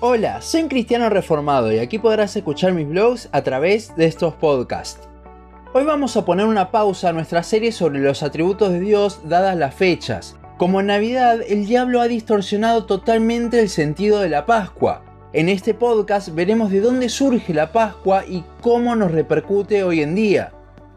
Hola, soy un cristiano reformado y aquí podrás escuchar mis blogs a través de estos podcasts. Hoy vamos a poner una pausa a nuestra serie sobre los atributos de Dios dadas las fechas. Como en Navidad, el diablo ha distorsionado totalmente el sentido de la Pascua. En este podcast veremos de dónde surge la Pascua y cómo nos repercute hoy en día.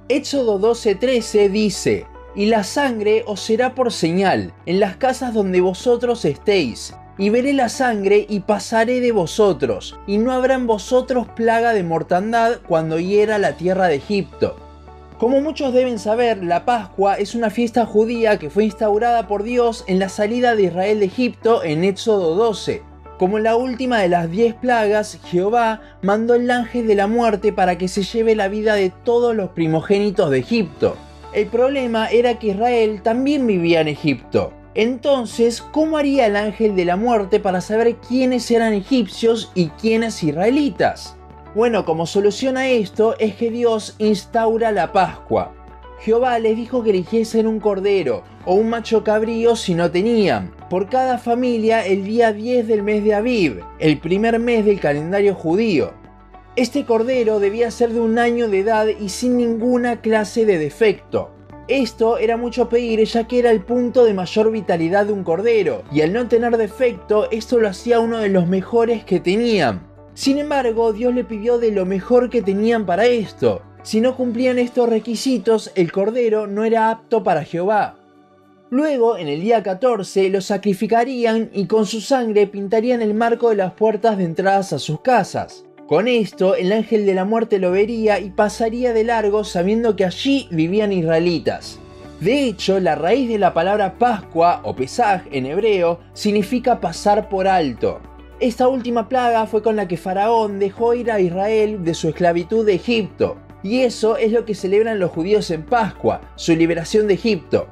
Éxodo 12:13 dice, Y la sangre os será por señal en las casas donde vosotros estéis, y veré la sangre y pasaré de vosotros, y no habrá en vosotros plaga de mortandad cuando hiera la tierra de Egipto. Como muchos deben saber, la Pascua es una fiesta judía que fue instaurada por Dios en la salida de Israel de Egipto en Éxodo 12. Como la última de las diez plagas, Jehová mandó el ángel de la muerte para que se lleve la vida de todos los primogénitos de Egipto. El problema era que Israel también vivía en Egipto. Entonces, ¿cómo haría el ángel de la muerte para saber quiénes eran egipcios y quiénes israelitas? Bueno, como solución a esto es que Dios instaura la Pascua. Jehová les dijo que eligiesen un cordero o un macho cabrío si no tenían, por cada familia el día 10 del mes de Aviv, el primer mes del calendario judío. Este cordero debía ser de un año de edad y sin ninguna clase de defecto. Esto era mucho pedir ya que era el punto de mayor vitalidad de un cordero, y al no tener defecto, esto lo hacía uno de los mejores que tenían. Sin embargo, Dios le pidió de lo mejor que tenían para esto. Si no cumplían estos requisitos, el cordero no era apto para Jehová. Luego, en el día 14, lo sacrificarían y con su sangre pintarían el marco de las puertas de entradas a sus casas. Con esto, el ángel de la muerte lo vería y pasaría de largo sabiendo que allí vivían israelitas. De hecho, la raíz de la palabra Pascua o Pesaj en hebreo significa pasar por alto. Esta última plaga fue con la que Faraón dejó ir a Israel de su esclavitud de Egipto. Y eso es lo que celebran los judíos en Pascua, su liberación de Egipto.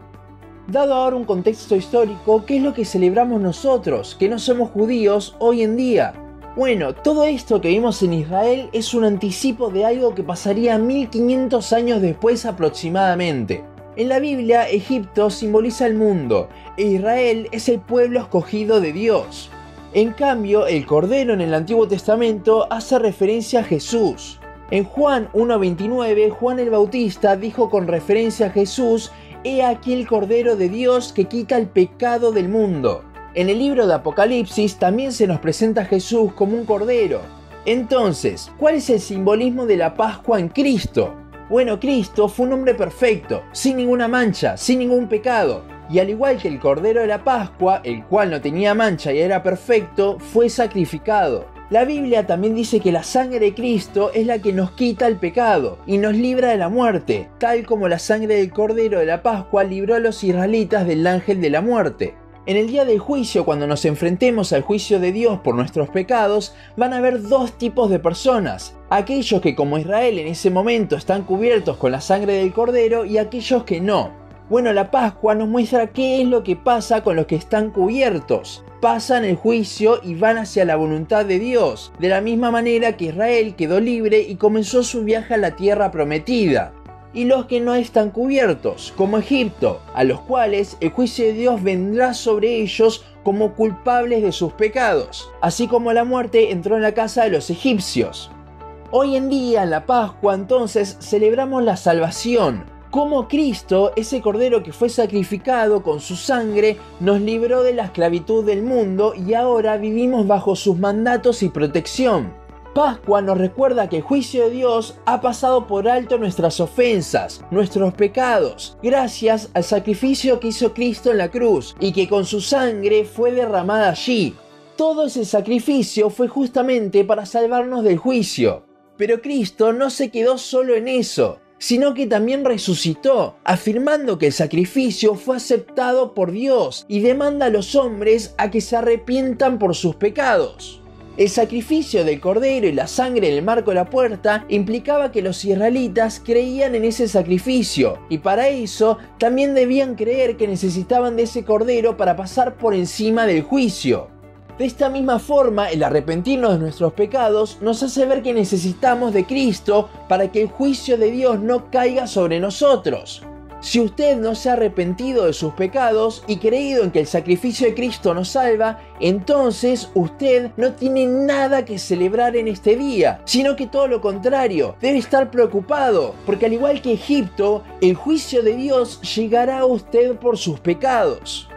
Dado ahora un contexto histórico, ¿qué es lo que celebramos nosotros, que no somos judíos, hoy en día? Bueno, todo esto que vimos en Israel es un anticipo de algo que pasaría 1500 años después aproximadamente. En la Biblia, Egipto simboliza el mundo e Israel es el pueblo escogido de Dios. En cambio, el Cordero en el Antiguo Testamento hace referencia a Jesús. En Juan 1.29, Juan el Bautista dijo con referencia a Jesús, He aquí el Cordero de Dios que quita el pecado del mundo. En el libro de Apocalipsis también se nos presenta a Jesús como un cordero. Entonces, ¿cuál es el simbolismo de la Pascua en Cristo? Bueno, Cristo fue un hombre perfecto, sin ninguna mancha, sin ningún pecado. Y al igual que el Cordero de la Pascua, el cual no tenía mancha y era perfecto, fue sacrificado. La Biblia también dice que la sangre de Cristo es la que nos quita el pecado y nos libra de la muerte, tal como la sangre del Cordero de la Pascua libró a los israelitas del ángel de la muerte. En el día del juicio, cuando nos enfrentemos al juicio de Dios por nuestros pecados, van a haber dos tipos de personas. Aquellos que como Israel en ese momento están cubiertos con la sangre del cordero y aquellos que no. Bueno, la Pascua nos muestra qué es lo que pasa con los que están cubiertos. Pasan el juicio y van hacia la voluntad de Dios, de la misma manera que Israel quedó libre y comenzó su viaje a la tierra prometida y los que no están cubiertos, como Egipto, a los cuales el juicio de Dios vendrá sobre ellos como culpables de sus pecados, así como la muerte entró en la casa de los egipcios. Hoy en día, en la Pascua, entonces, celebramos la salvación, como Cristo, ese Cordero que fue sacrificado con su sangre, nos libró de la esclavitud del mundo y ahora vivimos bajo sus mandatos y protección. Pascua nos recuerda que el juicio de Dios ha pasado por alto nuestras ofensas, nuestros pecados, gracias al sacrificio que hizo Cristo en la cruz y que con su sangre fue derramada allí. Todo ese sacrificio fue justamente para salvarnos del juicio. Pero Cristo no se quedó solo en eso, sino que también resucitó, afirmando que el sacrificio fue aceptado por Dios y demanda a los hombres a que se arrepientan por sus pecados. El sacrificio del cordero y la sangre en el marco de la puerta implicaba que los israelitas creían en ese sacrificio y para eso también debían creer que necesitaban de ese cordero para pasar por encima del juicio. De esta misma forma, el arrepentirnos de nuestros pecados nos hace ver que necesitamos de Cristo para que el juicio de Dios no caiga sobre nosotros. Si usted no se ha arrepentido de sus pecados y creído en que el sacrificio de Cristo nos salva, entonces usted no tiene nada que celebrar en este día, sino que todo lo contrario, debe estar preocupado, porque al igual que Egipto, el juicio de Dios llegará a usted por sus pecados.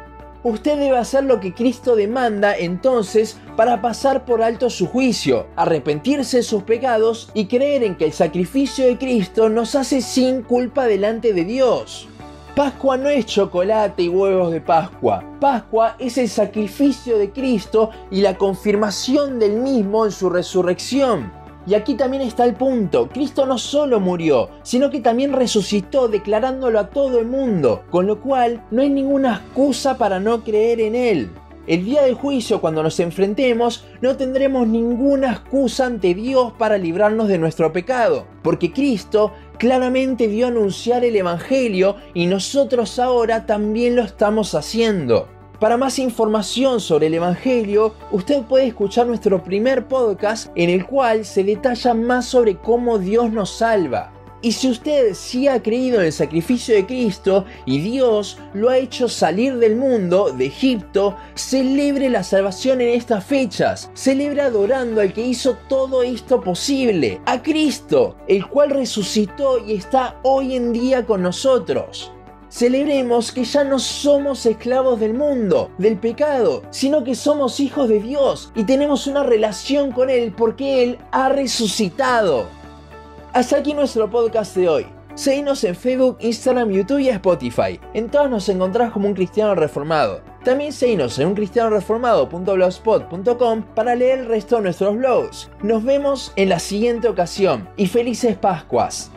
Usted debe hacer lo que Cristo demanda entonces para pasar por alto su juicio, arrepentirse de sus pecados y creer en que el sacrificio de Cristo nos hace sin culpa delante de Dios. Pascua no es chocolate y huevos de Pascua. Pascua es el sacrificio de Cristo y la confirmación del mismo en su resurrección. Y aquí también está el punto, Cristo no solo murió, sino que también resucitó declarándolo a todo el mundo, con lo cual no hay ninguna excusa para no creer en Él. El día del juicio, cuando nos enfrentemos, no tendremos ninguna excusa ante Dios para librarnos de nuestro pecado, porque Cristo claramente dio anunciar el Evangelio y nosotros ahora también lo estamos haciendo. Para más información sobre el Evangelio, usted puede escuchar nuestro primer podcast en el cual se detalla más sobre cómo Dios nos salva. Y si usted sí ha creído en el sacrificio de Cristo y Dios lo ha hecho salir del mundo, de Egipto, celebre la salvación en estas fechas. Celebre adorando al que hizo todo esto posible, a Cristo, el cual resucitó y está hoy en día con nosotros. Celebremos que ya no somos esclavos del mundo, del pecado, sino que somos hijos de Dios y tenemos una relación con Él porque Él ha resucitado. Hasta aquí nuestro podcast de hoy. Seguinos en Facebook, Instagram, YouTube y Spotify. En todas nos encontrás como un cristiano reformado. También seguinos en uncristianoreformado.blogspot.com para leer el resto de nuestros blogs. Nos vemos en la siguiente ocasión y felices Pascuas.